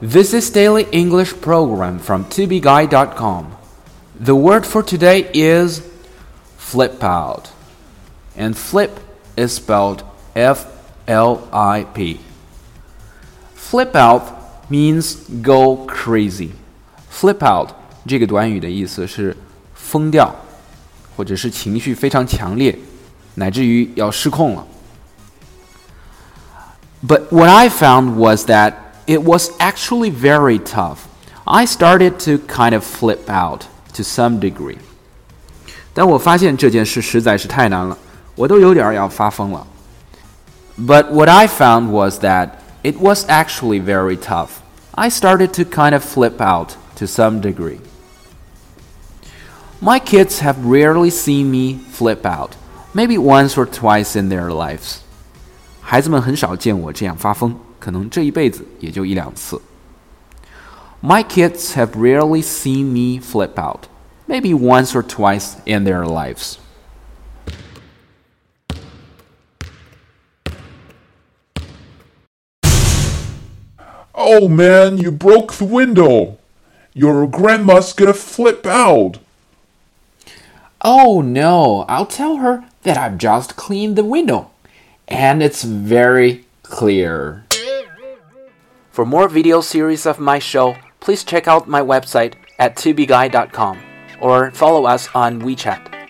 This is daily English program from tobeguy.com. The word for today is flip out. And flip is spelled F L I P. Flip out means go crazy. Flip out 这个短语的意思是疯掉，或者是情绪非常强烈，乃至于要失控了。But what I found was that it was actually very tough. I started to kind of flip out to some degree. 但我发现这件事实在是太难了，我都有点要发疯了。But what I found was that it was actually very tough. I started to kind of flip out to some degree. My kids have rarely seen me flip out, maybe once or twice in their lives. 孩子们很少见我这样发疯， 可能这一辈子也就一两次。My kids have rarely seen me flip out, maybe once or twice in their lives. Oh man, you broke the window. Your grandma's gonna flip out. Oh no, I'll tell her that I've just cleaned the window and it's very clear. For more video series of my show, please check out my website at tubeguy.com or follow us on WeChat.